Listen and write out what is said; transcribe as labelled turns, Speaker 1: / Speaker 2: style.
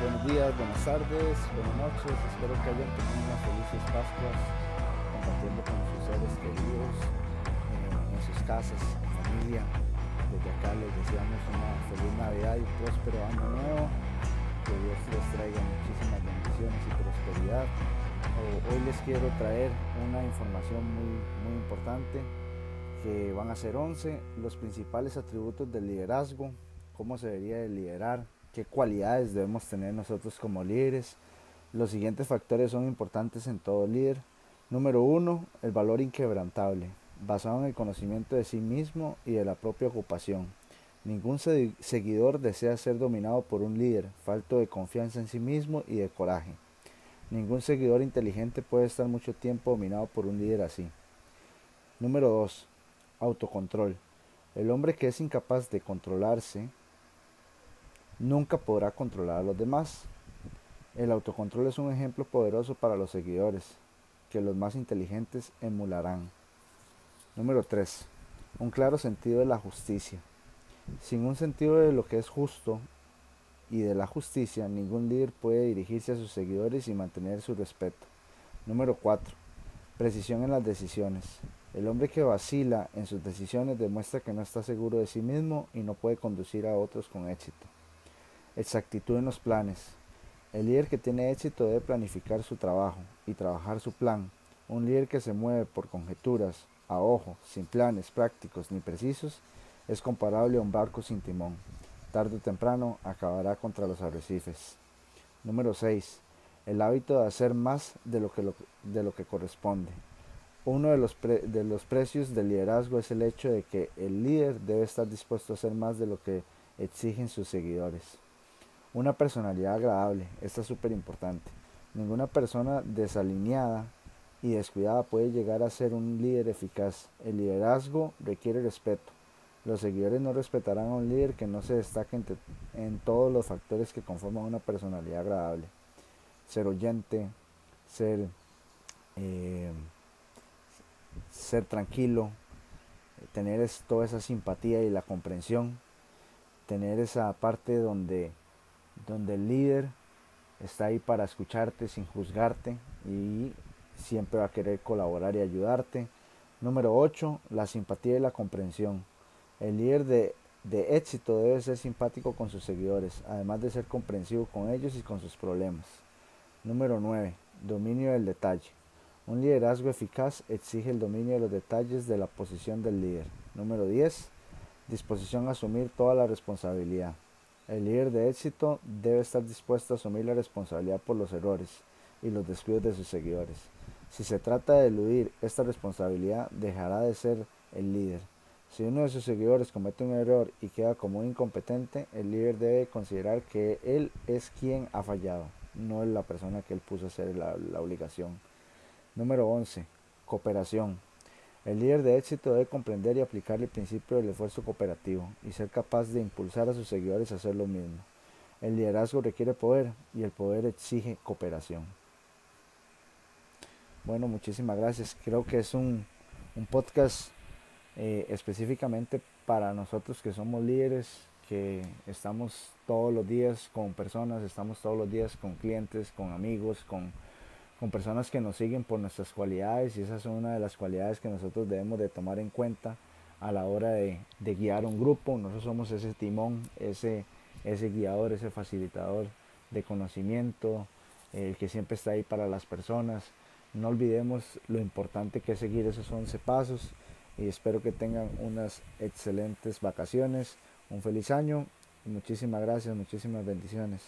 Speaker 1: buenos días, buenas tardes, buenas noches. Espero que hayan tenido unas felices Pascuas compartiendo con sus seres queridos eh, en sus casas, en familia. Desde acá les deseamos una feliz Navidad y próspero año nuevo. Que Dios les traiga muchísimas bendiciones y prosperidad. Hoy les quiero traer una información muy, muy importante que van a ser 11 los principales atributos del liderazgo, cómo se debería de liderar, qué cualidades debemos tener nosotros como líderes. Los siguientes factores son importantes en todo líder. Número uno, el valor inquebrantable, basado en el conocimiento de sí mismo y de la propia ocupación. Ningún seguidor desea ser dominado por un líder, falto de confianza en sí mismo y de coraje. Ningún seguidor inteligente puede estar mucho tiempo dominado por un líder así. Número 2. Autocontrol. El hombre que es incapaz de controlarse nunca podrá controlar a los demás. El autocontrol es un ejemplo poderoso para los seguidores, que los más inteligentes emularán. Número 3. Un claro sentido de la justicia. Sin un sentido de lo que es justo y de la justicia, ningún líder puede dirigirse a sus seguidores y mantener su respeto. Número 4. Precisión en las decisiones. El hombre que vacila en sus decisiones demuestra que no está seguro de sí mismo y no puede conducir a otros con éxito. Exactitud en los planes. El líder que tiene éxito debe planificar su trabajo y trabajar su plan. Un líder que se mueve por conjeturas, a ojo, sin planes prácticos ni precisos, es comparable a un barco sin timón. Tarde o temprano acabará contra los arrecifes. Número 6. El hábito de hacer más de lo que, de lo que corresponde. Uno de los, de los precios del liderazgo es el hecho de que el líder debe estar dispuesto a hacer más de lo que exigen sus seguidores. Una personalidad agradable, esta es súper importante. Ninguna persona desalineada y descuidada puede llegar a ser un líder eficaz. El liderazgo requiere respeto. Los seguidores no respetarán a un líder que no se destaque en, todos los factores que conforman una personalidad agradable. Ser oyente, ser, eh, ser tranquilo, tener toda esa simpatía y la comprensión, tener esa parte donde donde el líder está ahí para escucharte sin juzgarte y siempre va a querer colaborar y ayudarte. Número 8, la simpatía y la comprensión. El líder de, de éxito debe ser simpático con sus seguidores, además de ser comprensivo con ellos y con sus problemas. Número 9, dominio del detalle. Un liderazgo eficaz exige el dominio de los detalles de la posición del líder. Número 10, disposición a asumir toda la responsabilidad. El líder de éxito debe estar dispuesto a asumir la responsabilidad por los errores y los descuidos de sus seguidores. Si se trata de eludir esta responsabilidad, dejará de ser el líder. Si uno de sus seguidores comete un error y queda como incompetente, el líder debe considerar que él es quien ha fallado, no es la persona que él puso a hacer la, la obligación. Número 11. Cooperación. El líder de éxito debe comprender y aplicar el principio del esfuerzo cooperativo y ser capaz de impulsar a sus seguidores a hacer lo mismo. El liderazgo requiere poder y el poder exige cooperación. Bueno, muchísimas gracias. Creo que es un, podcast eh, específicamente para nosotros que somos líderes, que estamos todos los días con personas, estamos todos los días con clientes, con amigos, con con personas que nos siguen por nuestras cualidades y esas son una de las cualidades que nosotros debemos de tomar en cuenta a la hora de, guiar un grupo. Nosotros somos ese timón, ese, ese guiador, ese facilitador de conocimiento, el que siempre está ahí para las personas. No olvidemos lo importante que es seguir esos 11 pasos y espero que tengan unas excelentes vacaciones, un feliz año y muchísimas gracias, muchísimas bendiciones.